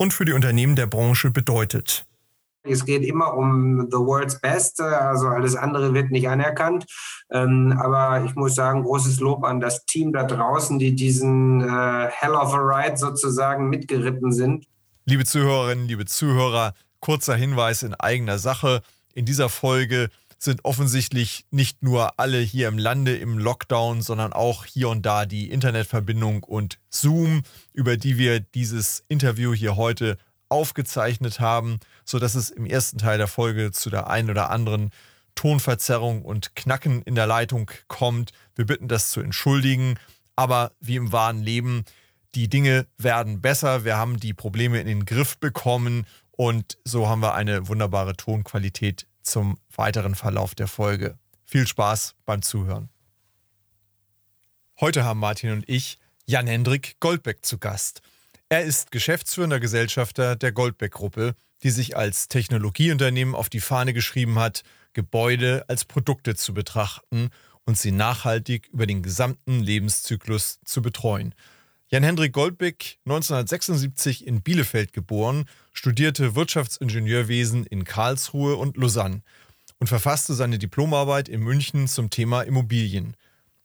und für die Unternehmen der Branche bedeutet. Es geht immer um the world's best, also alles andere wird nicht anerkannt. Ähm, aber ich muss sagen, großes Lob an das Team da draußen, die diesen äh, Hell of a Ride sozusagen mitgeritten sind. Liebe Zuhörerinnen, liebe Zuhörer, kurzer Hinweis in eigener Sache. In dieser Folge sind offensichtlich nicht nur alle hier im Lande im Lockdown, sondern auch hier und da die Internetverbindung und Zoom, über die wir dieses Interview hier heute aufgezeichnet haben, sodass es im ersten Teil der Folge zu der einen oder anderen Tonverzerrung und Knacken in der Leitung kommt. Wir bitten das zu entschuldigen, aber wie im wahren Leben, die Dinge werden besser. Wir haben die Probleme in den Griff bekommen und so haben wir eine wunderbare Tonqualität zum weiteren Verlauf der Folge. Viel Spaß beim Zuhören. Heute haben Martin und ich Jan-Hendrik Goldbeck zu Gast. Er ist geschäftsführender Gesellschafter der Goldbeck-Gruppe, die sich als Technologieunternehmen auf die Fahne geschrieben hat, Gebäude als Produkte zu betrachten und sie nachhaltig über den gesamten Lebenszyklus zu betreuen. Jan-Hendrik Goldbeck, 1976 in Bielefeld geboren, studierte Wirtschaftsingenieurwesen in Karlsruhe und Lausanne und verfasste seine Diplomarbeit in München zum Thema Immobilien.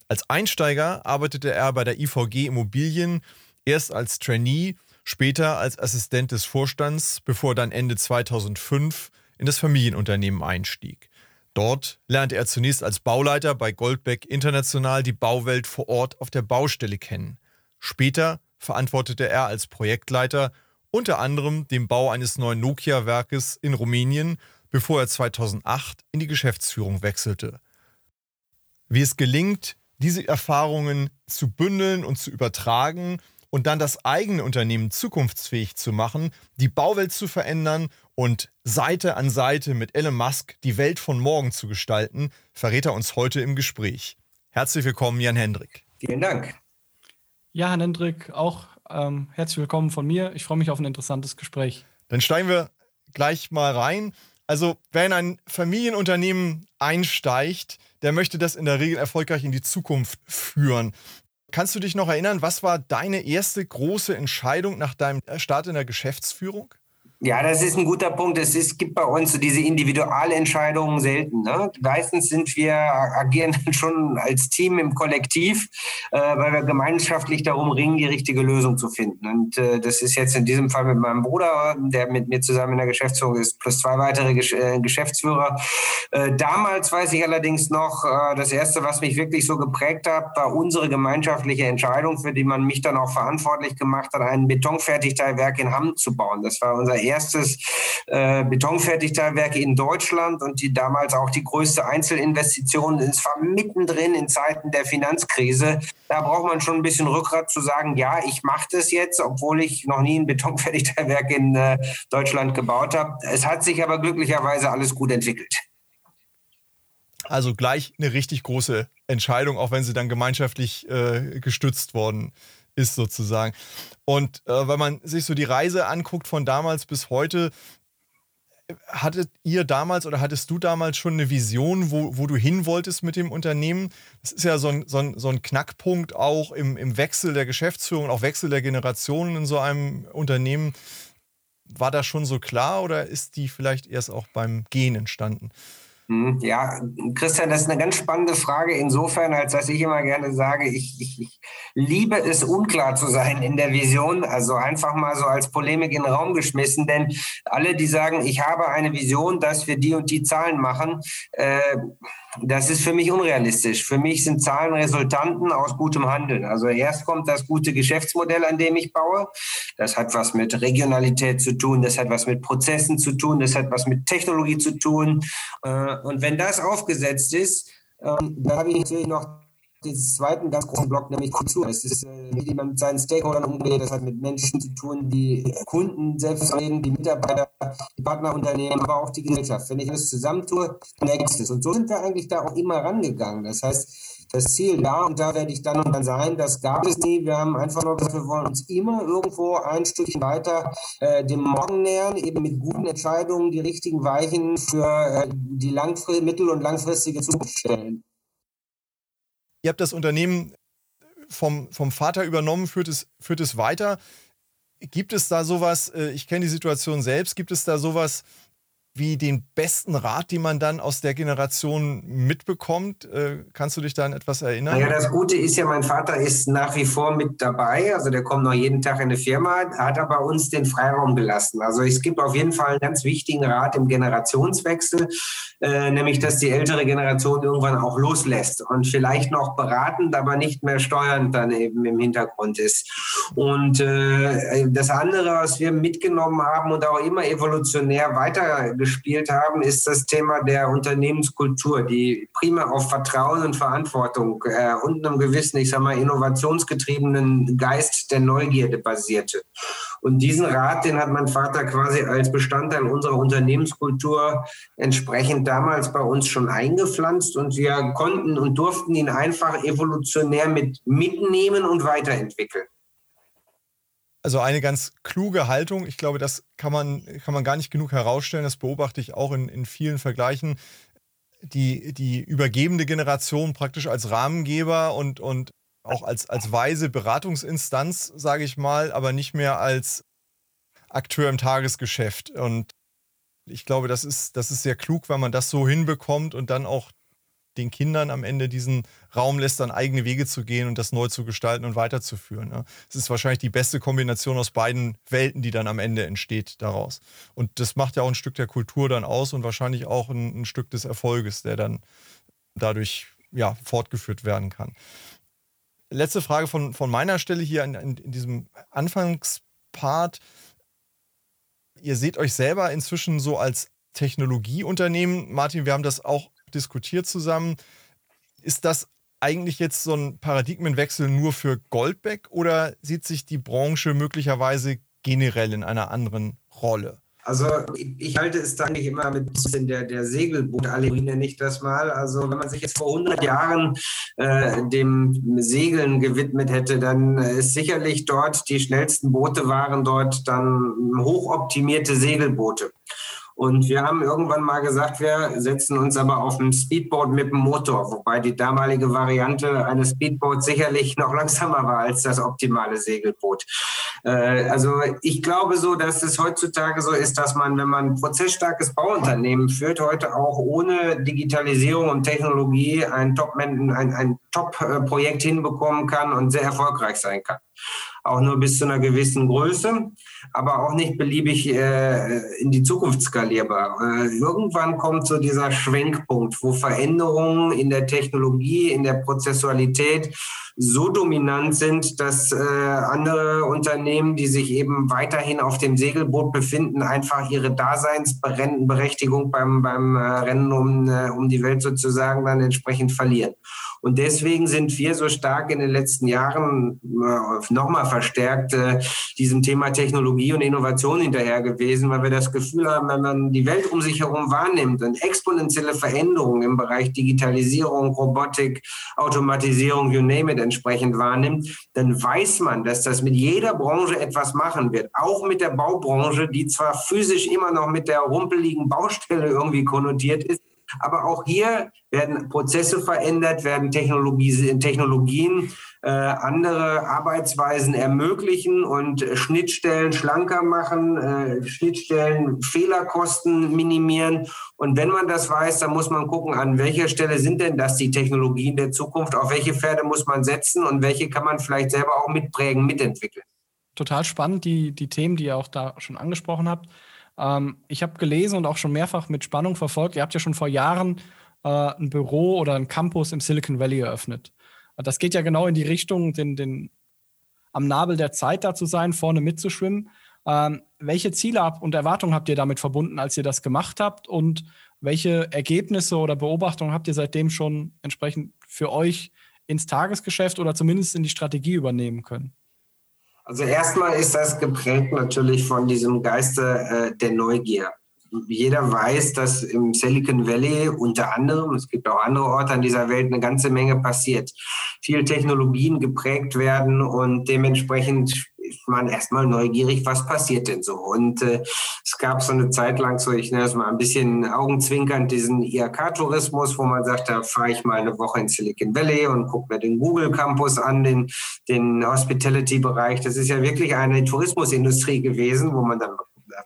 Als Einsteiger arbeitete er bei der IVG Immobilien erst als Trainee, später als Assistent des Vorstands, bevor er dann Ende 2005 in das Familienunternehmen einstieg. Dort lernte er zunächst als Bauleiter bei Goldbeck International die Bauwelt vor Ort auf der Baustelle kennen. Später verantwortete er als Projektleiter unter anderem den Bau eines neuen Nokia-Werkes in Rumänien, bevor er 2008 in die Geschäftsführung wechselte. Wie es gelingt, diese Erfahrungen zu bündeln und zu übertragen und dann das eigene Unternehmen zukunftsfähig zu machen, die Bauwelt zu verändern und Seite an Seite mit Elon Musk die Welt von morgen zu gestalten, verrät er uns heute im Gespräch. Herzlich willkommen, Jan Hendrik. Vielen Dank. Ja, Herr Hendrik, auch ähm, herzlich willkommen von mir. Ich freue mich auf ein interessantes Gespräch. Dann steigen wir gleich mal rein. Also, wer in ein Familienunternehmen einsteigt, der möchte das in der Regel erfolgreich in die Zukunft führen. Kannst du dich noch erinnern, was war deine erste große Entscheidung nach deinem Start in der Geschäftsführung? Ja, das ist ein guter Punkt. Es ist, gibt bei uns so diese Individualentscheidungen selten. Ne? Meistens sind wir, agieren schon als Team im Kollektiv, äh, weil wir gemeinschaftlich darum ringen, die richtige Lösung zu finden. Und äh, das ist jetzt in diesem Fall mit meinem Bruder, der mit mir zusammen in der Geschäftsführung ist, plus zwei weitere Gesch äh, Geschäftsführer. Äh, damals weiß ich allerdings noch, äh, das Erste, was mich wirklich so geprägt hat, war unsere gemeinschaftliche Entscheidung, für die man mich dann auch verantwortlich gemacht hat, ein Betonfertigteilwerk in Hamm zu bauen. Das war unser erstes erstes äh, Betonfertigteilwerk in Deutschland und die damals auch die größte Einzelinvestition. Es war mittendrin in Zeiten der Finanzkrise. Da braucht man schon ein bisschen Rückgrat zu sagen, ja, ich mache das jetzt, obwohl ich noch nie ein Betonfertigteilwerk in äh, Deutschland gebaut habe. Es hat sich aber glücklicherweise alles gut entwickelt. Also gleich eine richtig große Entscheidung, auch wenn sie dann gemeinschaftlich äh, gestützt worden ist sozusagen. Und äh, wenn man sich so die Reise anguckt von damals bis heute, hattet ihr damals oder hattest du damals schon eine Vision, wo, wo du hin wolltest mit dem Unternehmen? Das ist ja so ein, so ein, so ein Knackpunkt auch im, im Wechsel der Geschäftsführung, auch Wechsel der Generationen in so einem Unternehmen. War das schon so klar oder ist die vielleicht erst auch beim Gehen entstanden? Hm, ja, Christian, das ist eine ganz spannende Frage insofern, als dass ich immer gerne sage, ich, ich, ich, liebe es, unklar zu sein in der Vision. Also einfach mal so als Polemik in den Raum geschmissen, denn alle, die sagen, ich habe eine Vision, dass wir die und die Zahlen machen, äh, das ist für mich unrealistisch. Für mich sind Zahlen Resultanten aus gutem Handeln. Also erst kommt das gute Geschäftsmodell, an dem ich baue. Das hat was mit Regionalität zu tun, das hat was mit Prozessen zu tun, das hat was mit Technologie zu tun. Äh, und wenn das aufgesetzt ist, ähm, da habe ich natürlich noch den zweiten ganz großen Block, nämlich Kultur. Es ist, äh, wie man mit seinen Stakeholdern umgeht, das hat mit Menschen zu tun, die Kunden selbst reden, die Mitarbeiter, die Partnerunternehmen, aber auch die Gesellschaft. Wenn ich das zusammentue, nächstes. Und so sind wir eigentlich da auch immer rangegangen. Das heißt, das Ziel da und da werde ich dann und dann sein. Das gab es nie. Wir haben einfach nur gesagt, wir wollen uns immer irgendwo ein Stückchen weiter äh, dem Morgen nähern, eben mit guten Entscheidungen die richtigen Weichen für äh, die mittel- und langfristige Zukunft stellen. Ihr habt das Unternehmen vom, vom Vater übernommen, führt es, führt es weiter. Gibt es da sowas, äh, ich kenne die Situation selbst, gibt es da sowas, wie den besten Rat, den man dann aus der Generation mitbekommt. Äh, kannst du dich da an etwas erinnern? Ja, das Gute ist ja, mein Vater ist nach wie vor mit dabei. Also der kommt noch jeden Tag in die Firma, hat aber uns den Freiraum gelassen. Also es gibt auf jeden Fall einen ganz wichtigen Rat im Generationswechsel, äh, nämlich dass die ältere Generation irgendwann auch loslässt und vielleicht noch beratend, aber nicht mehr steuernd dann eben im Hintergrund ist. Und äh, das andere, was wir mitgenommen haben und auch immer evolutionär weiter gespielt haben, ist das Thema der Unternehmenskultur, die prima auf Vertrauen und Verantwortung äh, und einem gewissen, ich sag mal, innovationsgetriebenen Geist der Neugierde basierte. Und diesen Rat, den hat mein Vater quasi als Bestandteil unserer Unternehmenskultur entsprechend damals bei uns schon eingepflanzt und wir konnten und durften ihn einfach evolutionär mit mitnehmen und weiterentwickeln also eine ganz kluge Haltung. Ich glaube, das kann man, kann man gar nicht genug herausstellen. Das beobachte ich auch in, in vielen Vergleichen. Die, die übergebende Generation praktisch als Rahmengeber und, und auch als, als weise Beratungsinstanz, sage ich mal, aber nicht mehr als Akteur im Tagesgeschäft. Und ich glaube, das ist, das ist sehr klug, wenn man das so hinbekommt und dann auch den Kindern am Ende diesen Raum lässt, dann eigene Wege zu gehen und das neu zu gestalten und weiterzuführen. Es ist wahrscheinlich die beste Kombination aus beiden Welten, die dann am Ende entsteht daraus. Und das macht ja auch ein Stück der Kultur dann aus und wahrscheinlich auch ein, ein Stück des Erfolges, der dann dadurch ja, fortgeführt werden kann. Letzte Frage von, von meiner Stelle hier in, in, in diesem Anfangspart. Ihr seht euch selber inzwischen so als Technologieunternehmen. Martin, wir haben das auch diskutiert zusammen. Ist das eigentlich jetzt so ein Paradigmenwechsel nur für Goldbeck oder sieht sich die Branche möglicherweise generell in einer anderen Rolle? Also ich halte es da eigentlich immer mit der, der Segelboot-Allegorie, nenne ich das mal. Also wenn man sich jetzt vor 100 Jahren äh, dem Segeln gewidmet hätte, dann ist sicherlich dort, die schnellsten Boote waren dort dann hochoptimierte Segelboote. Und wir haben irgendwann mal gesagt, wir setzen uns aber auf ein Speedboat mit dem Motor, wobei die damalige Variante eines Speedboats sicherlich noch langsamer war als das optimale Segelboot. Äh, also ich glaube so, dass es heutzutage so ist, dass man, wenn man ein prozessstarkes Bauunternehmen führt, heute auch ohne Digitalisierung und Technologie ein Top-Projekt ein, ein Top hinbekommen kann und sehr erfolgreich sein kann auch nur bis zu einer gewissen Größe, aber auch nicht beliebig äh, in die Zukunft skalierbar. Äh, irgendwann kommt so dieser Schwenkpunkt, wo Veränderungen in der Technologie, in der Prozessualität so dominant sind, dass äh, andere Unternehmen, die sich eben weiterhin auf dem Segelboot befinden, einfach ihre Daseinsberechtigung beim, beim äh, Rennen um, äh, um die Welt sozusagen dann entsprechend verlieren. Und deswegen sind wir so stark in den letzten Jahren äh, nochmal verstärkt diesem Thema Technologie und Innovation hinterher gewesen, weil wir das Gefühl haben, wenn man die Welt um sich herum wahrnimmt und exponentielle Veränderungen im Bereich Digitalisierung, Robotik, Automatisierung, you name it, entsprechend wahrnimmt, dann weiß man, dass das mit jeder Branche etwas machen wird. Auch mit der Baubranche, die zwar physisch immer noch mit der rumpeligen Baustelle irgendwie konnotiert ist, aber auch hier werden Prozesse verändert, werden Technologie, Technologien äh, andere Arbeitsweisen ermöglichen und Schnittstellen schlanker machen, äh, Schnittstellen Fehlerkosten minimieren. Und wenn man das weiß, dann muss man gucken, an welcher Stelle sind denn das die Technologien der Zukunft, auf welche Pferde muss man setzen und welche kann man vielleicht selber auch mitprägen, mitentwickeln. Total spannend, die, die Themen, die ihr auch da schon angesprochen habt. Ähm, ich habe gelesen und auch schon mehrfach mit Spannung verfolgt, ihr habt ja schon vor Jahren äh, ein Büro oder ein Campus im Silicon Valley eröffnet. Das geht ja genau in die Richtung, den, den, am Nabel der Zeit da zu sein, vorne mitzuschwimmen. Ähm, welche Ziele und Erwartungen habt ihr damit verbunden, als ihr das gemacht habt? Und welche Ergebnisse oder Beobachtungen habt ihr seitdem schon entsprechend für euch ins Tagesgeschäft oder zumindest in die Strategie übernehmen können? Also erstmal ist das geprägt natürlich von diesem Geiste äh, der Neugier jeder weiß, dass im Silicon Valley unter anderem, es gibt auch andere Orte an dieser Welt, eine ganze Menge passiert. Viele Technologien geprägt werden und dementsprechend man erstmal neugierig, was passiert denn so. Und äh, es gab so eine Zeit lang so, ich nenne es mal ein bisschen augenzwinkernd, diesen IHK-Tourismus, wo man sagt, da fahre ich mal eine Woche in Silicon Valley und gucke mir den Google Campus an, den, den Hospitality-Bereich. Das ist ja wirklich eine Tourismusindustrie gewesen, wo man dann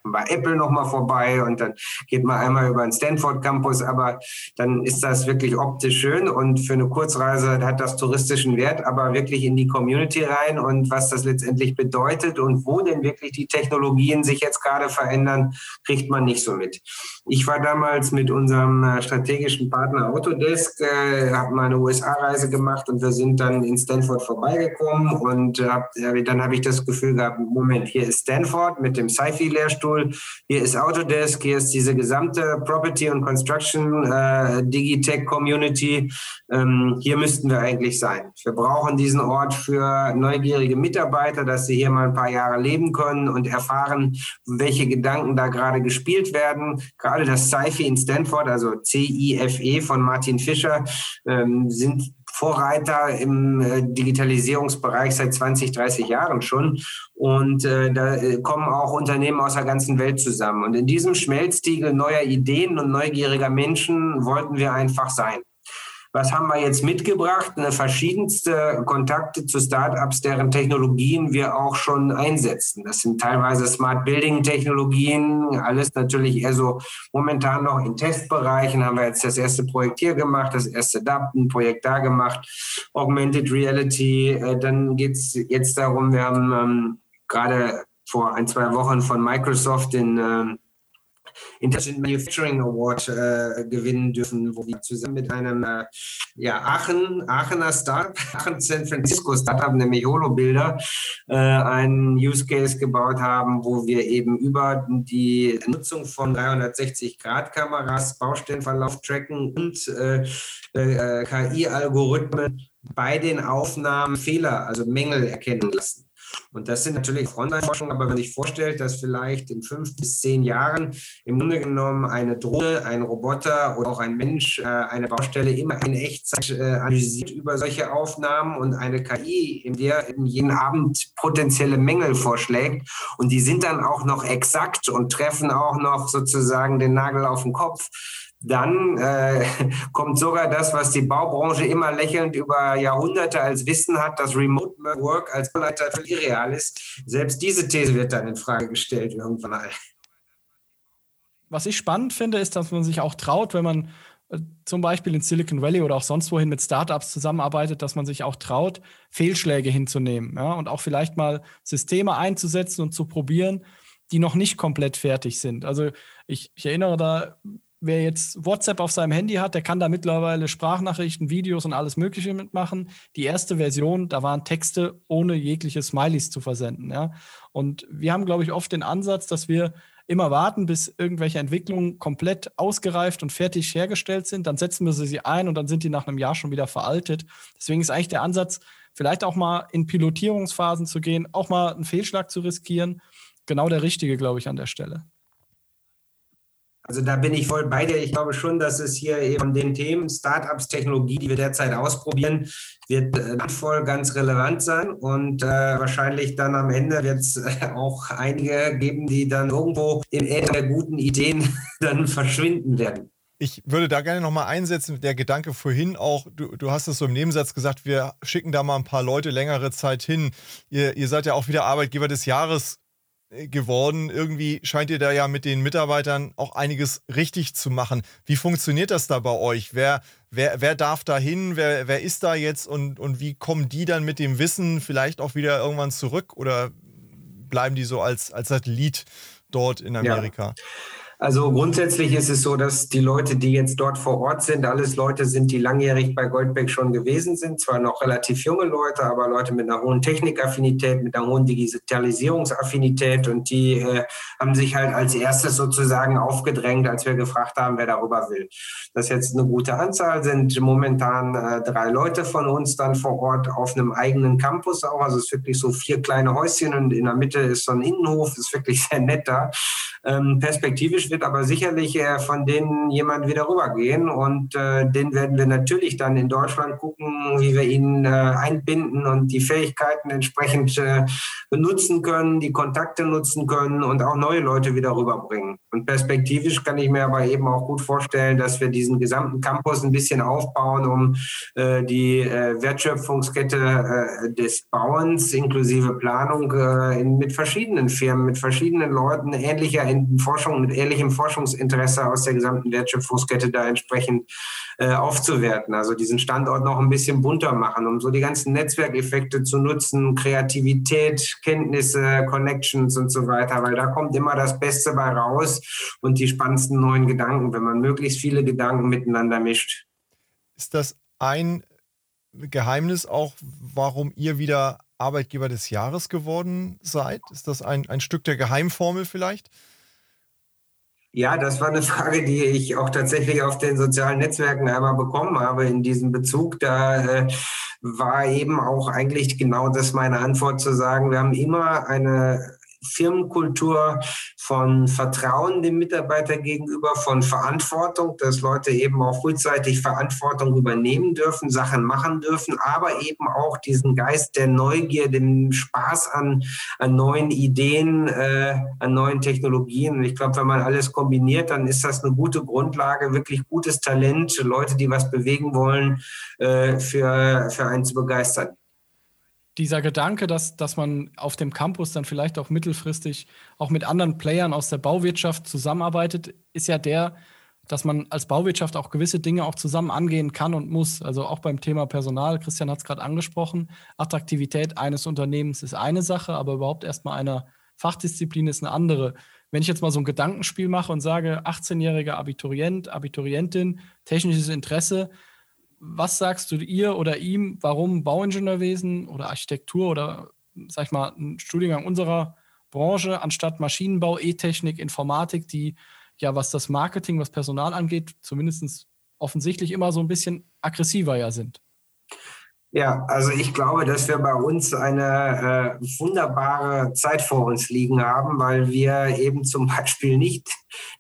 bei Apple nochmal vorbei und dann geht man einmal über den Stanford Campus, aber dann ist das wirklich optisch schön und für eine Kurzreise hat das touristischen Wert, aber wirklich in die Community rein und was das letztendlich bedeutet und wo denn wirklich die Technologien sich jetzt gerade verändern, kriegt man nicht so mit. Ich war damals mit unserem äh, strategischen Partner Autodesk, äh, habe mal eine USA-Reise gemacht und wir sind dann in Stanford vorbeigekommen und äh, dann habe ich das Gefühl gehabt, Moment, hier ist Stanford mit dem Sci-Fi-Lehrstuhl Lehrstuhl. Hier ist Autodesk, hier ist diese gesamte Property und Construction äh, Digitech Community. Ähm, hier müssten wir eigentlich sein. Wir brauchen diesen Ort für neugierige Mitarbeiter, dass sie hier mal ein paar Jahre leben können und erfahren, welche Gedanken da gerade gespielt werden. Gerade das CIFE in Stanford, also C-I-F-E von Martin Fischer, ähm, sind Vorreiter im äh, Digitalisierungsbereich seit 20, 30 Jahren schon. Und äh, da äh, kommen auch Unternehmen aus der ganzen Welt zusammen. Und in diesem Schmelztiegel neuer Ideen und neugieriger Menschen wollten wir einfach sein. Was haben wir jetzt mitgebracht? Eine verschiedenste Kontakte zu Startups, deren Technologien wir auch schon einsetzen. Das sind teilweise Smart Building Technologien, alles natürlich eher so momentan noch in Testbereichen. Haben wir jetzt das erste Projekt hier gemacht, das erste DAP, ein Projekt da gemacht, Augmented Reality. Äh, dann geht es jetzt darum, wir haben ähm, gerade vor ein, zwei Wochen von Microsoft den Intelligent Manufacturing Award äh, gewinnen dürfen, wo wir zusammen mit einem äh, ja, Aachen, Aachener Startup, Aachen San Francisco Startup, nämlich Holo-Bilder, äh, einen Use Case gebaut haben, wo wir eben über die Nutzung von 360-Grad-Kameras Baustellenverlauf tracken und äh, äh, KI-Algorithmen bei den Aufnahmen Fehler, also Mängel erkennen lassen. Und das sind natürlich Frontline-Forschung, aber wenn man sich vorstellt, dass vielleicht in fünf bis zehn Jahren im Grunde genommen eine Drohne, ein Roboter oder auch ein Mensch äh, eine Baustelle immer in Echtzeit äh, analysiert über solche Aufnahmen und eine KI, in der jeden Abend potenzielle Mängel vorschlägt. Und die sind dann auch noch exakt und treffen auch noch sozusagen den Nagel auf den Kopf, dann äh, kommt sogar das, was die Baubranche immer lächelnd über Jahrhunderte als Wissen hat, dass Remote Work als Leiter irreal ist. Selbst diese These wird dann in Frage gestellt irgendwann mal. Was ich spannend finde, ist, dass man sich auch traut, wenn man äh, zum Beispiel in Silicon Valley oder auch sonst wohin mit Startups zusammenarbeitet, dass man sich auch traut, Fehlschläge hinzunehmen ja, und auch vielleicht mal Systeme einzusetzen und zu probieren, die noch nicht komplett fertig sind. Also ich, ich erinnere da wer jetzt WhatsApp auf seinem Handy hat, der kann da mittlerweile Sprachnachrichten, Videos und alles Mögliche mitmachen. Die erste Version, da waren Texte ohne jegliche Smileys zu versenden. Ja? Und wir haben, glaube ich, oft den Ansatz, dass wir immer warten, bis irgendwelche Entwicklungen komplett ausgereift und fertig hergestellt sind. Dann setzen wir sie ein und dann sind die nach einem Jahr schon wieder veraltet. Deswegen ist eigentlich der Ansatz, vielleicht auch mal in Pilotierungsphasen zu gehen, auch mal einen Fehlschlag zu riskieren. Genau der richtige, glaube ich, an der Stelle. Also da bin ich voll bei dir. Ich glaube schon, dass es hier eben den Themen Startups, Technologie, die wir derzeit ausprobieren, wird äh, voll ganz relevant sein. Und äh, wahrscheinlich dann am Ende wird es äh, auch einige geben, die dann irgendwo in der guten Ideen dann verschwinden werden. Ich würde da gerne nochmal einsetzen, der Gedanke vorhin auch, du, du hast es so im Nebensatz gesagt, wir schicken da mal ein paar Leute längere Zeit hin. Ihr, ihr seid ja auch wieder Arbeitgeber des Jahres geworden. Irgendwie scheint ihr da ja mit den Mitarbeitern auch einiges richtig zu machen. Wie funktioniert das da bei euch? Wer, wer, wer darf da hin? Wer, wer ist da jetzt? Und, und wie kommen die dann mit dem Wissen vielleicht auch wieder irgendwann zurück? Oder bleiben die so als, als Satellit dort in Amerika? Ja. Also grundsätzlich ist es so, dass die Leute, die jetzt dort vor Ort sind, alles Leute sind, die langjährig bei Goldbeck schon gewesen sind. Zwar noch relativ junge Leute, aber Leute mit einer hohen Technikaffinität, mit einer hohen Digitalisierungsaffinität und die äh, haben sich halt als erstes sozusagen aufgedrängt, als wir gefragt haben, wer darüber will. Das ist jetzt eine gute Anzahl, sind momentan äh, drei Leute von uns dann vor Ort auf einem eigenen Campus auch. Also es ist wirklich so vier kleine Häuschen und in der Mitte ist so ein Innenhof, ist wirklich sehr nett da. Ähm, perspektivisch wird aber sicherlich äh, von denen jemand wieder rübergehen und äh, den werden wir natürlich dann in Deutschland gucken, wie wir ihn äh, einbinden und die Fähigkeiten entsprechend äh, benutzen können, die Kontakte nutzen können und auch neue Leute wieder rüberbringen. Und perspektivisch kann ich mir aber eben auch gut vorstellen, dass wir diesen gesamten Campus ein bisschen aufbauen, um äh, die äh, Wertschöpfungskette des Bauens inklusive Planung in, mit verschiedenen Firmen, mit verschiedenen Leuten ähnlicher in Forschung, mit ähnlichem Forschungsinteresse aus der gesamten Wertschöpfungskette da entsprechend äh, aufzuwerten. Also diesen Standort noch ein bisschen bunter machen, um so die ganzen Netzwerkeffekte zu nutzen, Kreativität, Kenntnisse, Connections und so weiter, weil da kommt immer das Beste bei raus und die spannendsten neuen Gedanken, wenn man möglichst viele Gedanken miteinander mischt. Ist das ein Geheimnis auch, warum ihr wieder Arbeitgeber des Jahres geworden seid? Ist das ein, ein Stück der Geheimformel vielleicht? Ja, das war eine Frage, die ich auch tatsächlich auf den sozialen Netzwerken einmal bekommen habe in diesem Bezug. Da äh, war eben auch eigentlich genau das meine Antwort zu sagen, wir haben immer eine Firmenkultur von Vertrauen dem Mitarbeiter gegenüber, von Verantwortung, dass Leute eben auch frühzeitig Verantwortung übernehmen dürfen, Sachen machen dürfen, aber eben auch diesen Geist der Neugier, den Spaß an, an neuen Ideen, äh, an neuen Technologien. Und ich glaube, wenn man alles kombiniert, dann ist das eine gute Grundlage, wirklich gutes Talent, Leute, die was bewegen wollen, äh, für, für einen zu begeistern dieser Gedanke, dass, dass man auf dem Campus dann vielleicht auch mittelfristig auch mit anderen Playern aus der Bauwirtschaft zusammenarbeitet, ist ja der, dass man als Bauwirtschaft auch gewisse Dinge auch zusammen angehen kann und muss. Also auch beim Thema Personal, Christian hat es gerade angesprochen, Attraktivität eines Unternehmens ist eine Sache, aber überhaupt erstmal einer Fachdisziplin ist eine andere. Wenn ich jetzt mal so ein Gedankenspiel mache und sage, 18-jähriger Abiturient, Abiturientin, technisches Interesse, was sagst du ihr oder ihm, warum Bauingenieurwesen oder Architektur oder, sag ich mal, ein Studiengang unserer Branche anstatt Maschinenbau, E-Technik, Informatik, die ja, was das Marketing, was Personal angeht, zumindest offensichtlich immer so ein bisschen aggressiver ja sind? Ja, also ich glaube, dass wir bei uns eine äh, wunderbare Zeit vor uns liegen haben, weil wir eben zum Beispiel nicht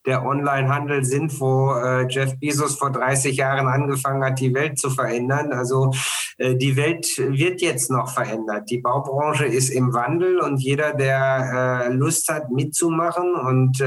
der Onlinehandel sind, wo äh, Jeff Bezos vor 30 Jahren angefangen hat, die Welt zu verändern. Also äh, die Welt wird jetzt noch verändert. Die Baubranche ist im Wandel und jeder, der äh, Lust hat, mitzumachen und äh,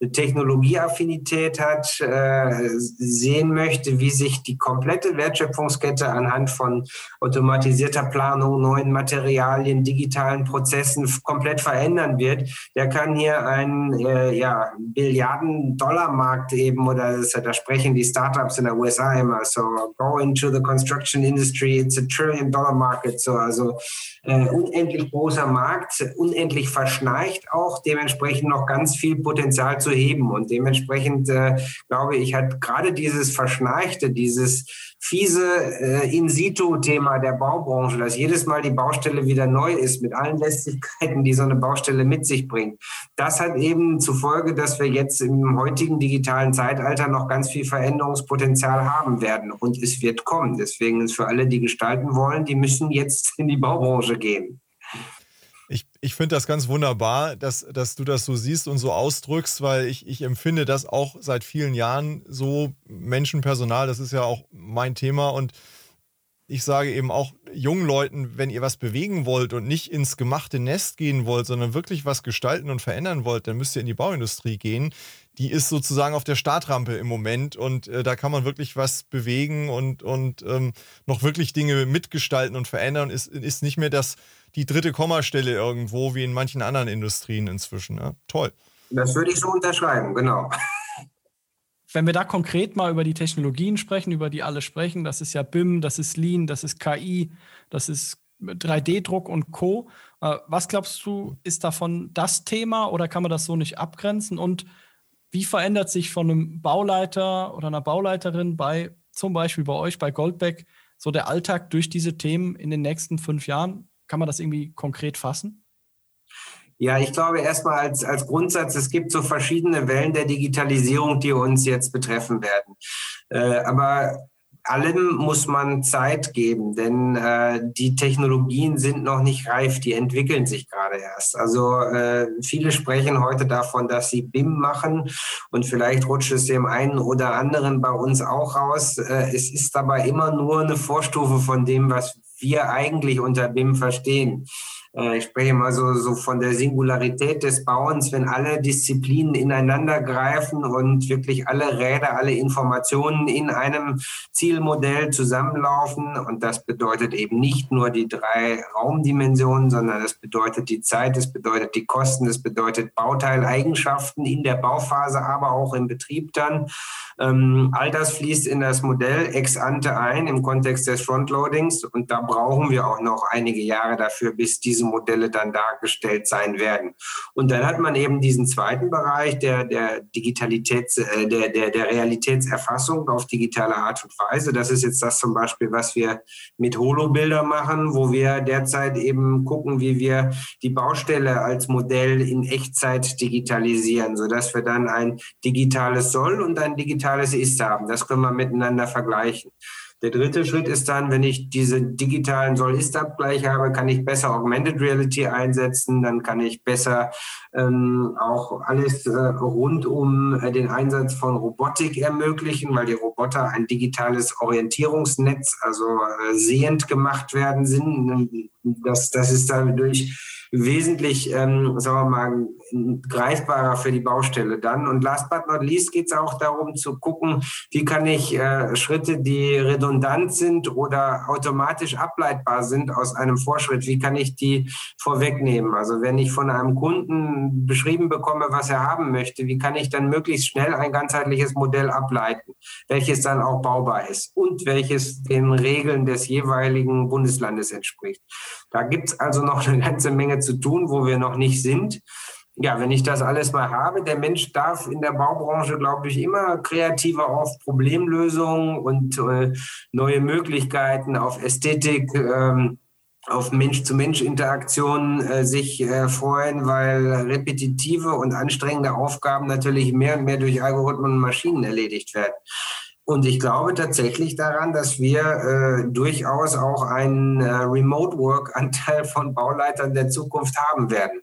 eine Technologieaffinität hat, äh, sehen möchte, wie sich die komplette Wertschöpfungskette anhand von automatisierter Planung, neuen Materialien, digitalen Prozessen komplett verändern wird, der kann hier ein äh, ja, Billiarden-Dollar-Markt eben, oder das, da sprechen die Startups in der USA immer, so go into the construction industry, it's a trillion-dollar market, so also äh, unendlich großer Markt, unendlich verschnarcht auch, dementsprechend noch ganz viel Potenzial zu heben und dementsprechend äh, glaube ich, hat gerade dieses Verschnarchte, dieses fiese äh, In-situ-Thema der Baubranche, dass jedes Mal die Baustelle wieder neu ist mit allen Lästigkeiten, die so eine Baustelle mit sich bringt. Das hat eben zur Folge, dass wir jetzt im heutigen digitalen Zeitalter noch ganz viel Veränderungspotenzial haben werden und es wird kommen. Deswegen ist für alle, die gestalten wollen, die müssen jetzt in die Baubranche gehen. Ich, ich finde das ganz wunderbar, dass, dass du das so siehst und so ausdrückst, weil ich, ich empfinde das auch seit vielen Jahren so. Menschenpersonal, das ist ja auch mein Thema. Und ich sage eben auch jungen Leuten, wenn ihr was bewegen wollt und nicht ins gemachte Nest gehen wollt, sondern wirklich was gestalten und verändern wollt, dann müsst ihr in die Bauindustrie gehen. Die ist sozusagen auf der Startrampe im Moment und äh, da kann man wirklich was bewegen und, und ähm, noch wirklich Dinge mitgestalten und verändern. Ist, ist nicht mehr das die dritte Kommastelle irgendwo, wie in manchen anderen Industrien inzwischen. Ja? Toll. Das würde ich so unterschreiben, genau. Wenn wir da konkret mal über die Technologien sprechen, über die alle sprechen, das ist ja BIM, das ist Lean, das ist KI, das ist 3D-Druck und Co. Äh, was glaubst du, ist davon das Thema oder kann man das so nicht abgrenzen? Und wie verändert sich von einem Bauleiter oder einer Bauleiterin bei zum Beispiel bei euch, bei Goldbeck, so der Alltag durch diese Themen in den nächsten fünf Jahren? Kann man das irgendwie konkret fassen? Ja, ich glaube erstmal als, als Grundsatz, es gibt so verschiedene Wellen der Digitalisierung, die uns jetzt betreffen werden. Äh, aber allem muss man Zeit geben, denn äh, die Technologien sind noch nicht reif, die entwickeln sich gerade erst. Also äh, viele sprechen heute davon, dass sie BIM machen und vielleicht rutscht es dem einen oder anderen bei uns auch raus. Äh, es ist aber immer nur eine Vorstufe von dem, was wir eigentlich unter BIM verstehen. Äh, ich spreche mal so, so von der Singularität des Bauens, wenn alle Disziplinen ineinander greifen und wirklich alle Räder, alle Informationen in einem Zielmodell zusammenlaufen. Und das bedeutet eben nicht nur die drei Raumdimensionen, sondern das bedeutet die Zeit, das bedeutet die Kosten, das bedeutet Bauteileigenschaften in der Bauphase, aber auch im Betrieb dann. Ähm, all das fließt in das Modell ex ante ein im Kontext des Frontloadings. Und da brauchen wir auch noch einige Jahre dafür, bis diese diese Modelle dann dargestellt sein werden. Und dann hat man eben diesen zweiten Bereich der, der Digitalitäts, äh, der, der, der Realitätserfassung auf digitale Art und Weise. Das ist jetzt das zum Beispiel, was wir mit Holobilder machen, wo wir derzeit eben gucken, wie wir die Baustelle als Modell in Echtzeit digitalisieren, sodass wir dann ein digitales Soll und ein digitales Ist haben. Das können wir miteinander vergleichen. Der dritte Schritt ist dann, wenn ich diese digitalen Soll-Ist-Abgleiche habe, kann ich besser Augmented Reality einsetzen, dann kann ich besser ähm, auch alles äh, rund um äh, den Einsatz von Robotik ermöglichen, weil die Roboter ein digitales Orientierungsnetz, also äh, sehend gemacht werden sind. Das, das ist dadurch wesentlich, ähm, sagen wir mal, greifbarer für die Baustelle dann. Und last but not least geht es auch darum zu gucken, wie kann ich äh, Schritte, die redundant sind oder automatisch ableitbar sind aus einem Vorschritt, wie kann ich die vorwegnehmen? Also wenn ich von einem Kunden beschrieben bekomme, was er haben möchte, wie kann ich dann möglichst schnell ein ganzheitliches Modell ableiten, welches dann auch baubar ist und welches den Regeln des jeweiligen Bundeslandes entspricht. Da gibt es also noch eine ganze Menge zu tun, wo wir noch nicht sind ja, wenn ich das alles mal habe, der Mensch darf in der Baubranche, glaube ich, immer kreativer auf Problemlösungen und äh, neue Möglichkeiten, auf Ästhetik, ähm, auf Mensch-zu-Mensch-Interaktionen äh, sich äh, freuen, weil repetitive und anstrengende Aufgaben natürlich mehr und mehr durch Algorithmen und Maschinen erledigt werden. Und ich glaube tatsächlich daran, dass wir äh, durchaus auch einen äh, Remote-Work-Anteil von Bauleitern der Zukunft haben werden.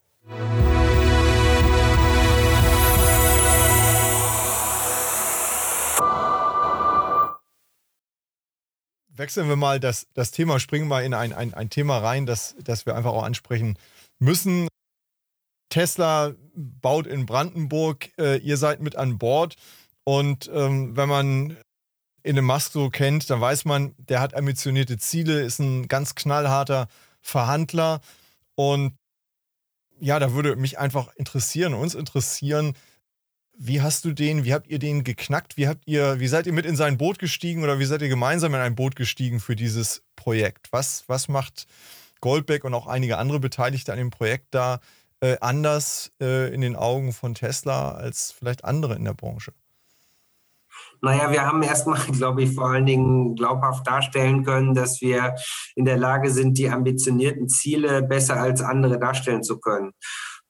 Wechseln wir mal das, das Thema, springen mal in ein, ein, ein Thema rein, das, das wir einfach auch ansprechen müssen. Tesla baut in Brandenburg, äh, ihr seid mit an Bord. Und ähm, wenn man dem Musk so kennt, dann weiß man, der hat ambitionierte Ziele, ist ein ganz knallharter Verhandler. Und ja, da würde mich einfach interessieren, uns interessieren, wie hast du den, wie habt ihr den geknackt? Wie habt ihr, wie seid ihr mit in sein Boot gestiegen oder wie seid ihr gemeinsam in ein Boot gestiegen für dieses Projekt? Was, was macht Goldbeck und auch einige andere Beteiligte an dem Projekt da äh, anders äh, in den Augen von Tesla als vielleicht andere in der Branche? Naja, wir haben erstmal, glaube ich, vor allen Dingen glaubhaft darstellen können, dass wir in der Lage sind, die ambitionierten Ziele besser als andere darstellen zu können.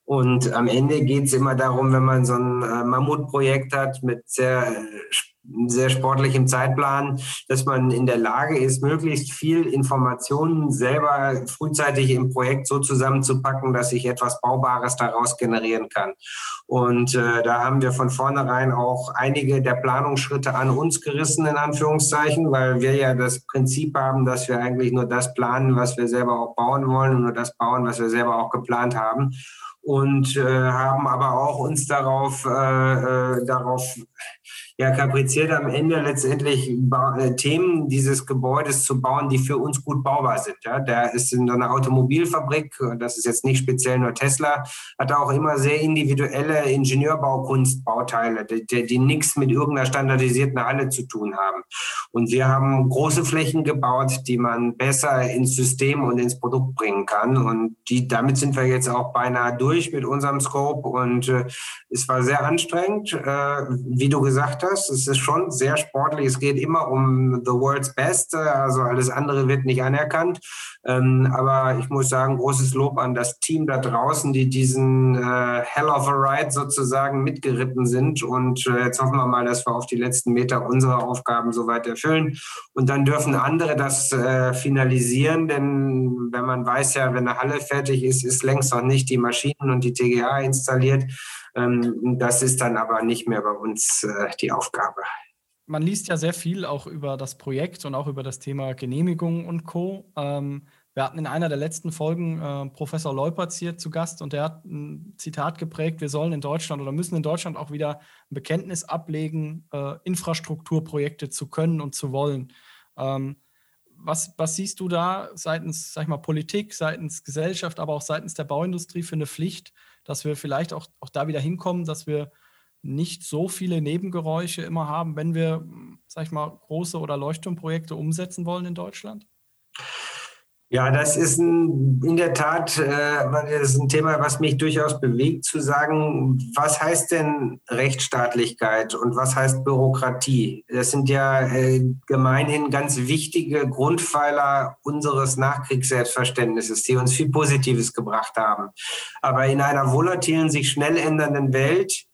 Und am Ende geht es immer darum, wenn man so ein äh, Mammutprojekt hat mit sehr äh, sehr sportlichem Zeitplan, dass man in der Lage ist, möglichst viel Informationen selber frühzeitig im Projekt so zusammenzupacken, dass ich etwas Baubares daraus generieren kann. Und äh, da haben wir von vornherein auch einige der Planungsschritte an uns gerissen, in Anführungszeichen, weil wir ja das Prinzip haben, dass wir eigentlich nur das planen, was wir selber auch bauen wollen und nur das bauen, was wir selber auch geplant haben und äh, haben aber auch uns darauf, äh, äh, darauf ja, kapriziert am Ende letztendlich äh, Themen dieses Gebäudes zu bauen, die für uns gut baubar sind. Ja, der ist in einer Automobilfabrik, das ist jetzt nicht speziell nur Tesla, hat auch immer sehr individuelle Ingenieurbaukunstbauteile, die, die, die nichts mit irgendeiner standardisierten Halle zu tun haben. Und wir haben große Flächen gebaut, die man besser ins System und ins Produkt bringen kann. Und die, damit sind wir jetzt auch beinahe durch mit unserem Scope. Und äh, es war sehr anstrengend, äh, wie du gesagt hast das. Es ist schon sehr sportlich. Es geht immer um the world's best. Also alles andere wird nicht anerkannt. Ähm, aber ich muss sagen, großes Lob an das Team da draußen, die diesen äh, Hell of a Ride sozusagen mitgeritten sind. Und äh, jetzt hoffen wir mal, dass wir auf die letzten Meter unsere Aufgaben soweit erfüllen. Und dann dürfen andere das äh, finalisieren. Denn wenn man weiß ja, wenn eine Halle fertig ist, ist längst noch nicht die Maschinen und die TGA installiert. Ähm, das ist dann aber nicht mehr bei uns äh, die Aufgabe. Man liest ja sehr viel auch über das Projekt und auch über das Thema Genehmigung und Co. Ähm, wir hatten in einer der letzten Folgen äh, Professor Leupertz hier zu Gast und der hat ein Zitat geprägt, wir sollen in Deutschland oder müssen in Deutschland auch wieder ein Bekenntnis ablegen, äh, Infrastrukturprojekte zu können und zu wollen. Ähm, was, was siehst du da seitens, sag mal, Politik, seitens Gesellschaft, aber auch seitens der Bauindustrie für eine Pflicht, dass wir vielleicht auch, auch da wieder hinkommen, dass wir nicht so viele Nebengeräusche immer haben, wenn wir, sag ich mal, große oder Leuchtturmprojekte umsetzen wollen in Deutschland? Ja, das ist ein, in der Tat äh, das ist ein Thema, was mich durchaus bewegt, zu sagen, was heißt denn Rechtsstaatlichkeit und was heißt Bürokratie? Das sind ja äh, gemeinhin ganz wichtige Grundpfeiler unseres Nachkriegsselbstverständnisses, die uns viel Positives gebracht haben. Aber in einer volatilen, sich schnell ändernden Welt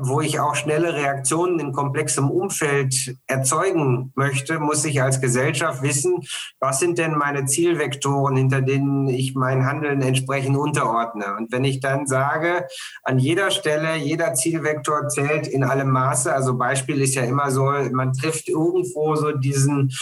wo ich auch schnelle Reaktionen in komplexem Umfeld erzeugen möchte, muss ich als Gesellschaft wissen, was sind denn meine Zielvektoren, hinter denen ich mein Handeln entsprechend unterordne. Und wenn ich dann sage, an jeder Stelle, jeder Zielvektor zählt in allem Maße, also Beispiel ist ja immer so, man trifft irgendwo so diesen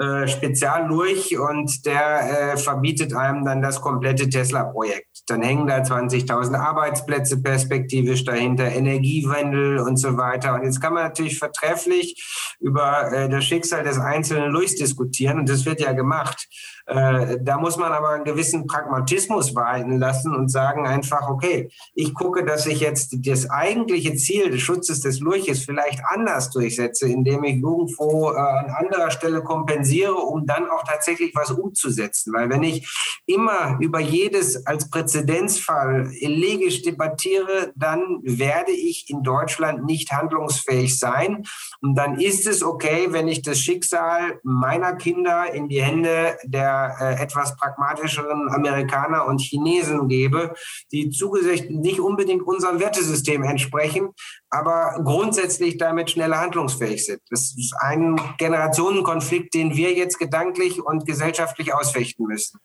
äh, Speziallurch und der äh, verbietet einem dann das komplette Tesla-Projekt. Dann hängen da 20.000 Arbeitsplätze perspektivisch dahinter, Energiewandel und so weiter. Und jetzt kann man natürlich vertrefflich über äh, das Schicksal des einzelnen Lurchs diskutieren und das wird ja gemacht. Äh, da muss man aber einen gewissen Pragmatismus walten lassen und sagen einfach, okay, ich gucke, dass ich jetzt das eigentliche Ziel des Schutzes des Lurches vielleicht anders durchsetze, indem ich irgendwo äh, an anderer Stelle kompensiere, um dann auch tatsächlich was umzusetzen. Weil wenn ich immer über jedes als Präzedenzfall elegisch debattiere, dann werde ich in Deutschland nicht handlungsfähig sein. Und dann ist es okay, wenn ich das Schicksal meiner Kinder in die Hände der äh, etwas pragmatischeren Amerikaner und Chinesen gebe, die zugesicht nicht unbedingt unserem Wertesystem entsprechen, aber grundsätzlich damit schneller handlungsfähig sind. Das ist ein Generationenkonflikt, den wir jetzt gedanklich und gesellschaftlich ausfechten müssen.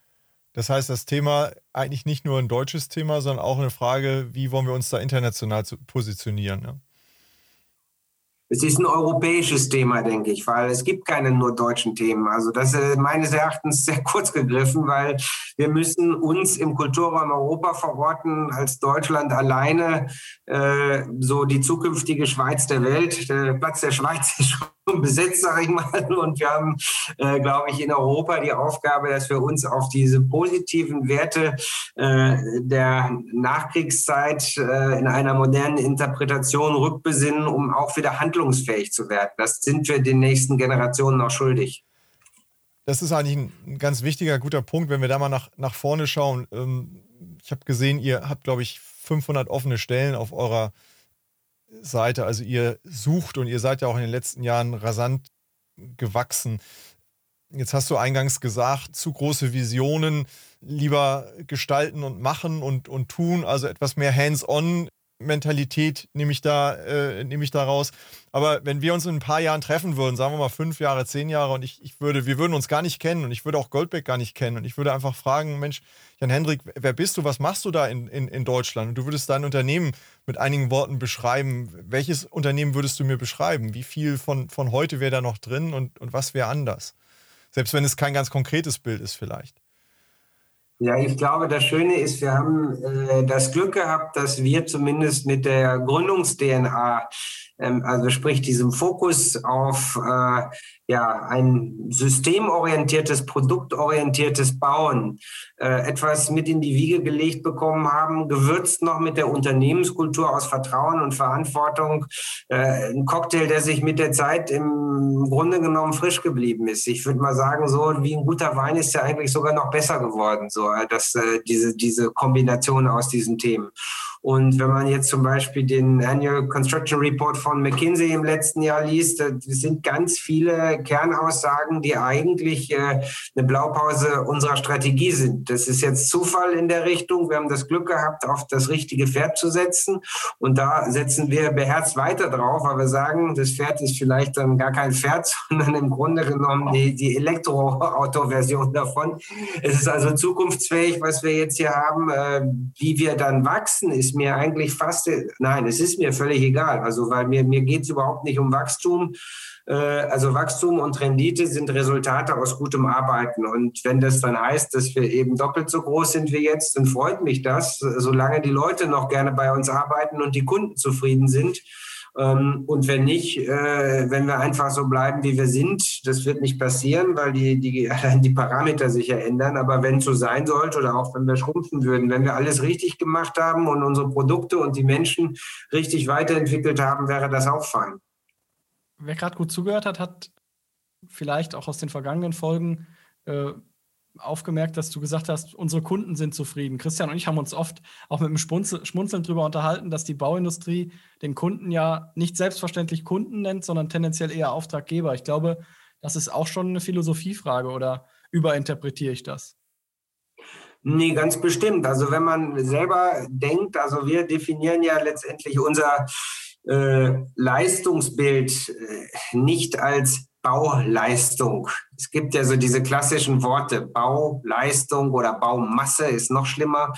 Das heißt, das Thema eigentlich nicht nur ein deutsches Thema, sondern auch eine Frage, wie wollen wir uns da international positionieren. Ne? Es ist ein europäisches Thema, denke ich, weil es gibt keine nur deutschen Themen. Also das ist meines Erachtens sehr kurz gegriffen, weil wir müssen uns im Kulturraum Europa verorten als Deutschland alleine äh, so die zukünftige Schweiz der Welt. Der Platz der Schweiz ist schon besetzt, sage ich mal. Und wir haben, äh, glaube ich, in Europa die Aufgabe, dass wir uns auf diese positiven Werte äh, der Nachkriegszeit äh, in einer modernen Interpretation rückbesinnen, um auch wieder handlungsfähig zu werden. Das sind wir den nächsten Generationen auch schuldig. Das ist eigentlich ein ganz wichtiger, guter Punkt, wenn wir da mal nach, nach vorne schauen. Ähm, ich habe gesehen, ihr habt, glaube ich, 500 offene Stellen auf eurer Seite. Also ihr sucht und ihr seid ja auch in den letzten Jahren rasant gewachsen. Jetzt hast du eingangs gesagt, zu große Visionen, lieber gestalten und machen und, und tun, also etwas mehr hands-on. Mentalität nehme ich da, äh, nehme ich da raus. Aber wenn wir uns in ein paar Jahren treffen würden, sagen wir mal fünf Jahre, zehn Jahre, und ich, ich würde, wir würden uns gar nicht kennen und ich würde auch Goldbeck gar nicht kennen und ich würde einfach fragen, Mensch, Jan Hendrik, wer bist du, was machst du da in, in, in Deutschland? Und du würdest dein Unternehmen mit einigen Worten beschreiben. Welches Unternehmen würdest du mir beschreiben? Wie viel von, von heute wäre da noch drin und, und was wäre anders? Selbst wenn es kein ganz konkretes Bild ist vielleicht. Ja, ich glaube, das Schöne ist, wir haben äh, das Glück gehabt, dass wir zumindest mit der Gründungs-DNA also sprich diesem Fokus auf äh, ja, ein systemorientiertes, produktorientiertes Bauen, äh, etwas mit in die Wiege gelegt bekommen haben, gewürzt noch mit der Unternehmenskultur aus Vertrauen und Verantwortung. Äh, ein Cocktail, der sich mit der Zeit im Grunde genommen frisch geblieben ist. Ich würde mal sagen, so wie ein guter Wein ist ja eigentlich sogar noch besser geworden, so äh, dass äh, diese, diese Kombination aus diesen Themen. Und wenn man jetzt zum Beispiel den Annual Construction Report von McKinsey im letzten Jahr liest, da sind ganz viele Kernaussagen, die eigentlich äh, eine Blaupause unserer Strategie sind. Das ist jetzt Zufall in der Richtung. Wir haben das Glück gehabt, auf das richtige Pferd zu setzen. Und da setzen wir beherzt weiter drauf, weil wir sagen, das Pferd ist vielleicht dann gar kein Pferd, sondern im Grunde genommen die, die Elektroauto-Version davon. Es ist also zukunftsfähig, was wir jetzt hier haben. Äh, wie wir dann wachsen, ist mir eigentlich fast, nein, es ist mir völlig egal. Also, weil mir, mir geht es überhaupt nicht um Wachstum. Äh, also Wachstum und Rendite sind Resultate aus gutem Arbeiten. Und wenn das dann heißt, dass wir eben doppelt so groß sind wie jetzt, dann freut mich das, solange die Leute noch gerne bei uns arbeiten und die Kunden zufrieden sind. Ähm, und wenn nicht, äh, wenn wir einfach so bleiben, wie wir sind, das wird nicht passieren, weil die, die, die Parameter sich ja ändern. Aber wenn es so sein sollte oder auch wenn wir schrumpfen würden, wenn wir alles richtig gemacht haben und unsere Produkte und die Menschen richtig weiterentwickelt haben, wäre das auch fein. Wer gerade gut zugehört hat, hat vielleicht auch aus den vergangenen Folgen äh, aufgemerkt, dass du gesagt hast, unsere Kunden sind zufrieden. Christian und ich haben uns oft auch mit dem Schmunzeln darüber unterhalten, dass die Bauindustrie den Kunden ja nicht selbstverständlich Kunden nennt, sondern tendenziell eher Auftraggeber. Ich glaube, das ist auch schon eine Philosophiefrage oder überinterpretiere ich das? Nee, ganz bestimmt. Also wenn man selber denkt, also wir definieren ja letztendlich unser äh, Leistungsbild äh, nicht als Bauleistung. Es gibt ja so diese klassischen Worte, Bauleistung oder Baumasse ist noch schlimmer.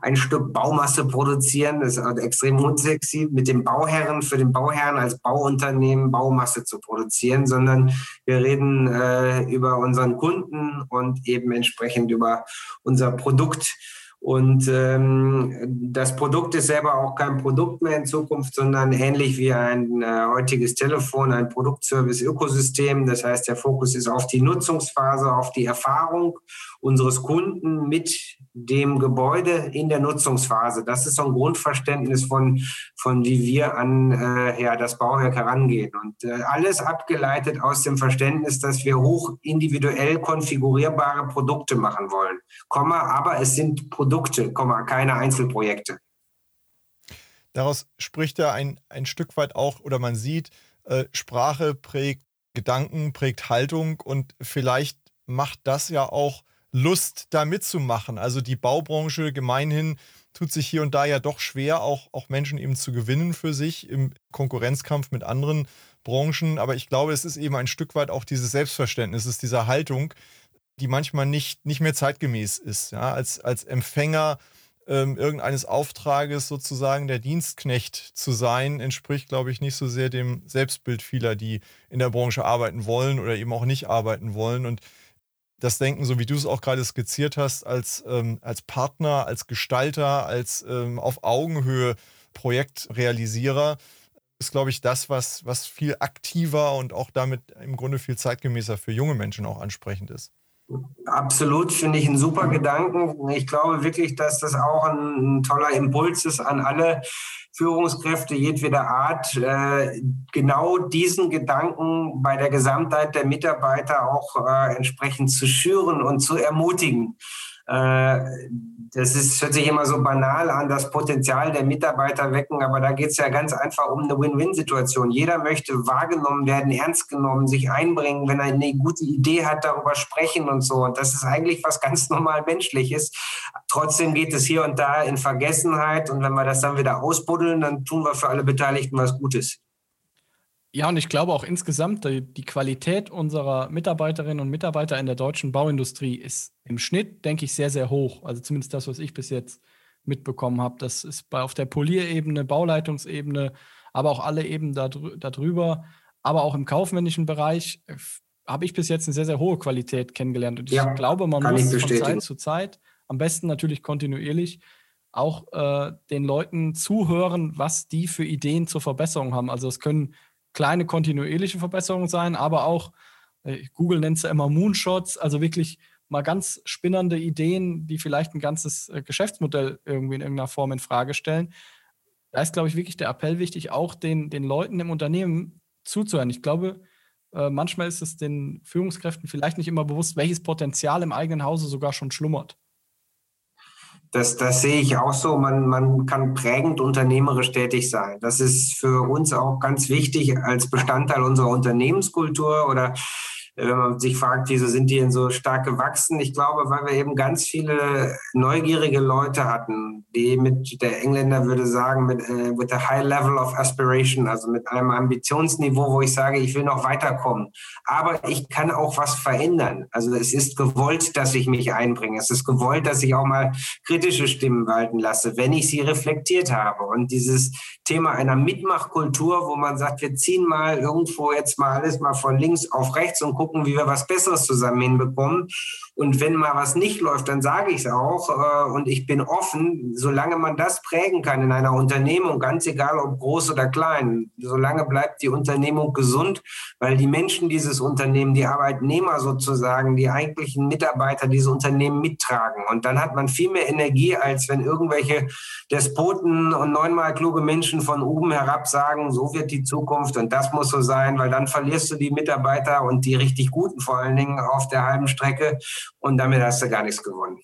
Ein Stück Baumasse produzieren ist extrem unsexy, mit dem Bauherren, für den Bauherrn als Bauunternehmen Baumasse zu produzieren, sondern wir reden äh, über unseren Kunden und eben entsprechend über unser Produkt. Und ähm, das Produkt ist selber auch kein Produkt mehr in Zukunft, sondern ähnlich wie ein äh, heutiges Telefon, ein Produktservice-Ökosystem. Das heißt, der Fokus ist auf die Nutzungsphase, auf die Erfahrung unseres Kunden mit dem Gebäude in der Nutzungsphase. Das ist so ein Grundverständnis von, von wie wir an äh, ja, das Bauwerk herangehen. Und äh, alles abgeleitet aus dem Verständnis, dass wir hoch individuell konfigurierbare Produkte machen wollen. Komma, aber es sind Produkte, Komma, keine Einzelprojekte. Daraus spricht ja ein, ein Stück weit auch, oder man sieht, äh, Sprache prägt Gedanken, prägt Haltung und vielleicht macht das ja auch Lust, da mitzumachen. Also die Baubranche gemeinhin tut sich hier und da ja doch schwer, auch, auch Menschen eben zu gewinnen für sich im Konkurrenzkampf mit anderen Branchen. Aber ich glaube, es ist eben ein Stück weit auch dieses Selbstverständnis, es ist diese Haltung, die manchmal nicht, nicht mehr zeitgemäß ist. Ja? Als, als Empfänger ähm, irgendeines Auftrages sozusagen der Dienstknecht zu sein, entspricht, glaube ich, nicht so sehr dem Selbstbild vieler, die in der Branche arbeiten wollen oder eben auch nicht arbeiten wollen. Und das Denken, so wie du es auch gerade skizziert hast, als, ähm, als Partner, als Gestalter, als ähm, auf Augenhöhe Projektrealisierer, ist, glaube ich, das, was, was viel aktiver und auch damit im Grunde viel zeitgemäßer für junge Menschen auch ansprechend ist. Absolut, finde ich einen super Gedanken. Ich glaube wirklich, dass das auch ein, ein toller Impuls ist an alle Führungskräfte jedweder Art, äh, genau diesen Gedanken bei der Gesamtheit der Mitarbeiter auch äh, entsprechend zu schüren und zu ermutigen. Äh, das ist, hört sich immer so banal an, das Potenzial der Mitarbeiter wecken, aber da geht es ja ganz einfach um eine Win-Win-Situation. Jeder möchte wahrgenommen werden, ernst genommen, sich einbringen, wenn er eine gute Idee hat, darüber sprechen und so. Und das ist eigentlich was ganz normal Menschliches. Trotzdem geht es hier und da in Vergessenheit und wenn wir das dann wieder ausbuddeln, dann tun wir für alle Beteiligten was Gutes. Ja, und ich glaube auch insgesamt, die, die, Qualität unserer Mitarbeiterinnen und Mitarbeiter in der deutschen Bauindustrie ist im Schnitt, denke ich, sehr, sehr hoch. Also zumindest das, was ich bis jetzt mitbekommen habe. Das ist bei, auf der Polierebene, Bauleitungsebene, aber auch alle Ebenen darüber, aber auch im kaufmännischen Bereich äh, habe ich bis jetzt eine sehr, sehr hohe Qualität kennengelernt. Und ich ja, glaube, man muss von Zeit zu Zeit, am besten natürlich kontinuierlich, auch äh, den Leuten zuhören, was die für Ideen zur Verbesserung haben. Also es können kleine kontinuierliche Verbesserungen sein, aber auch, äh, Google nennt es ja immer Moonshots, also wirklich mal ganz spinnende Ideen, die vielleicht ein ganzes äh, Geschäftsmodell irgendwie in irgendeiner Form in Frage stellen. Da ist, glaube ich, wirklich der Appell wichtig, auch den, den Leuten im Unternehmen zuzuhören. Ich glaube, äh, manchmal ist es den Führungskräften vielleicht nicht immer bewusst, welches Potenzial im eigenen Hause sogar schon schlummert. Das, das sehe ich auch so. Man, man kann prägend unternehmerisch tätig sein. Das ist für uns auch ganz wichtig als Bestandteil unserer Unternehmenskultur oder wenn man sich fragt, wieso sind die denn so stark gewachsen? Ich glaube, weil wir eben ganz viele neugierige Leute hatten, die mit, der Engländer würde sagen, mit äh, with a high level of aspiration, also mit einem Ambitionsniveau, wo ich sage, ich will noch weiterkommen. Aber ich kann auch was verändern. Also es ist gewollt, dass ich mich einbringe. Es ist gewollt, dass ich auch mal kritische Stimmen walten lasse, wenn ich sie reflektiert habe. Und dieses Thema einer Mitmachkultur, wo man sagt, wir ziehen mal irgendwo jetzt mal alles mal von links auf rechts und gucken, wie wir was Besseres zusammen hinbekommen. Und wenn mal was nicht läuft, dann sage ich es auch. Äh, und ich bin offen, solange man das prägen kann in einer Unternehmung, ganz egal ob groß oder klein, solange bleibt die Unternehmung gesund, weil die Menschen dieses Unternehmen, die Arbeitnehmer sozusagen, die eigentlichen Mitarbeiter diese Unternehmen mittragen. Und dann hat man viel mehr Energie, als wenn irgendwelche Despoten und neunmal kluge Menschen von oben herab sagen, so wird die Zukunft und das muss so sein, weil dann verlierst du die Mitarbeiter und die richtig guten vor allen Dingen auf der halben Strecke und damit hast du gar nichts gewonnen.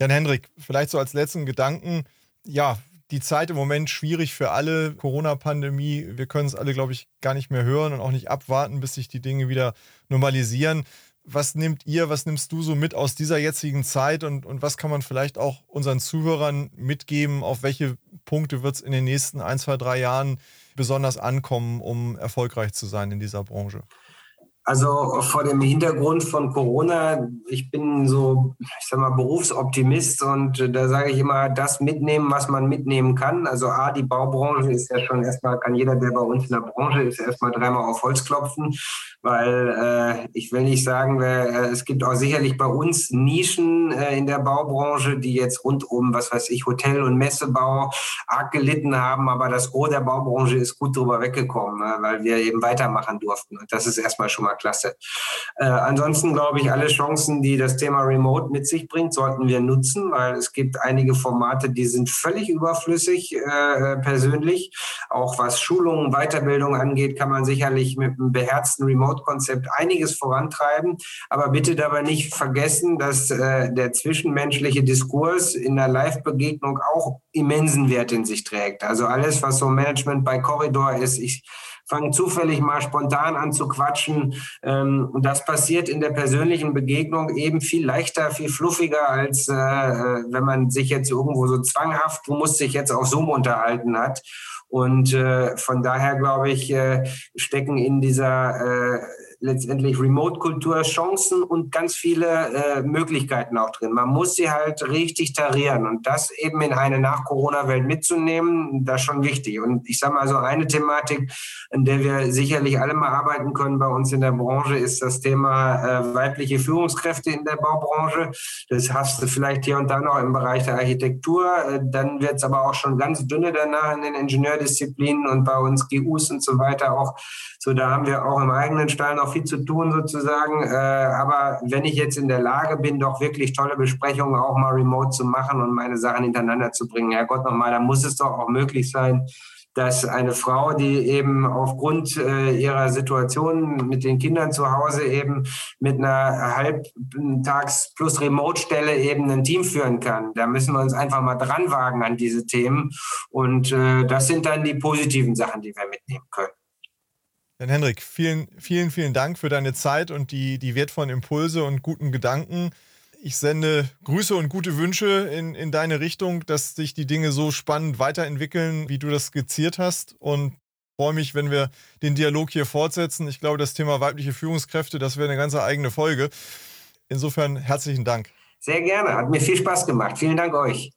Jan Hendrik, vielleicht so als letzten Gedanken, ja, die Zeit im Moment schwierig für alle, Corona-Pandemie, wir können es alle, glaube ich, gar nicht mehr hören und auch nicht abwarten, bis sich die Dinge wieder normalisieren. Was nehmt ihr, was nimmst du so mit aus dieser jetzigen Zeit und, und was kann man vielleicht auch unseren Zuhörern mitgeben? Auf welche Punkte wird es in den nächsten ein, zwei, drei Jahren besonders ankommen, um erfolgreich zu sein in dieser Branche? Also vor dem Hintergrund von Corona, ich bin so, ich sag mal, Berufsoptimist und da sage ich immer, das mitnehmen, was man mitnehmen kann. Also A, die Baubranche ist ja schon erstmal, kann jeder, der bei uns in der Branche ist, erstmal dreimal auf Holz klopfen, weil äh, ich will nicht sagen, äh, es gibt auch sicherlich bei uns Nischen äh, in der Baubranche, die jetzt rund um, was weiß ich, Hotel- und Messebau arg gelitten haben, aber das Gros der Baubranche ist gut drüber weggekommen, äh, weil wir eben weitermachen durften. Und das ist erstmal schon mal klasse. Äh, ansonsten glaube ich, alle Chancen, die das Thema Remote mit sich bringt, sollten wir nutzen, weil es gibt einige Formate, die sind völlig überflüssig äh, persönlich. Auch was Schulungen, Weiterbildung angeht, kann man sicherlich mit einem beherzten Remote-Konzept einiges vorantreiben. Aber bitte dabei nicht vergessen, dass äh, der zwischenmenschliche Diskurs in der Live-Begegnung auch immensen Wert in sich trägt. Also alles, was so Management bei Korridor ist, ich fangen zufällig mal spontan an zu quatschen. Ähm, und das passiert in der persönlichen Begegnung eben viel leichter, viel fluffiger, als äh, äh, wenn man sich jetzt irgendwo so zwanghaft, du musst dich jetzt auf Zoom unterhalten hat. Und äh, von daher, glaube ich, äh, stecken in dieser äh, letztendlich Remote-Kultur Chancen und ganz viele äh, Möglichkeiten auch drin. Man muss sie halt richtig tarieren und das eben in eine Nach-Corona-Welt mitzunehmen, das ist schon wichtig. Und ich sage mal so eine Thematik, an der wir sicherlich alle mal arbeiten können bei uns in der Branche, ist das Thema äh, weibliche Führungskräfte in der Baubranche. Das hast du vielleicht hier und da noch im Bereich der Architektur. Äh, dann wird es aber auch schon ganz dünne danach in den Ingenieurdisziplinen und bei uns GUs und so weiter auch. So, da haben wir auch im eigenen Stall noch viel zu tun sozusagen. Äh, aber wenn ich jetzt in der Lage bin, doch wirklich tolle Besprechungen auch mal remote zu machen und meine Sachen hintereinander zu bringen, Herrgott nochmal, dann muss es doch auch möglich sein, dass eine Frau, die eben aufgrund äh, ihrer Situation mit den Kindern zu Hause eben mit einer Halbtags- plus Remote-Stelle eben ein Team führen kann. Da müssen wir uns einfach mal dran wagen an diese Themen. Und äh, das sind dann die positiven Sachen, die wir mitnehmen können. Dann Henrik, vielen, vielen, vielen Dank für deine Zeit und die, die wertvollen Impulse und guten Gedanken. Ich sende Grüße und gute Wünsche in, in deine Richtung, dass sich die Dinge so spannend weiterentwickeln, wie du das skizziert hast. Und freue mich, wenn wir den Dialog hier fortsetzen. Ich glaube, das Thema weibliche Führungskräfte, das wäre eine ganz eigene Folge. Insofern herzlichen Dank. Sehr gerne, hat mir viel Spaß gemacht. Vielen Dank euch.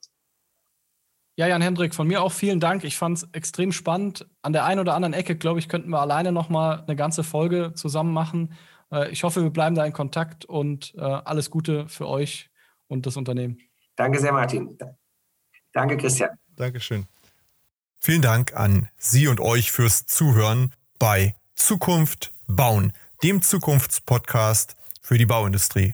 Ja, Jan Hendrik, von mir auch vielen Dank. Ich fand es extrem spannend. An der einen oder anderen Ecke, glaube ich, könnten wir alleine noch mal eine ganze Folge zusammen machen. Äh, ich hoffe, wir bleiben da in Kontakt und äh, alles Gute für euch und das Unternehmen. Danke sehr, Martin. Danke, Christian. Dankeschön. Vielen Dank an Sie und euch fürs Zuhören bei Zukunft bauen, dem Zukunftspodcast für die Bauindustrie.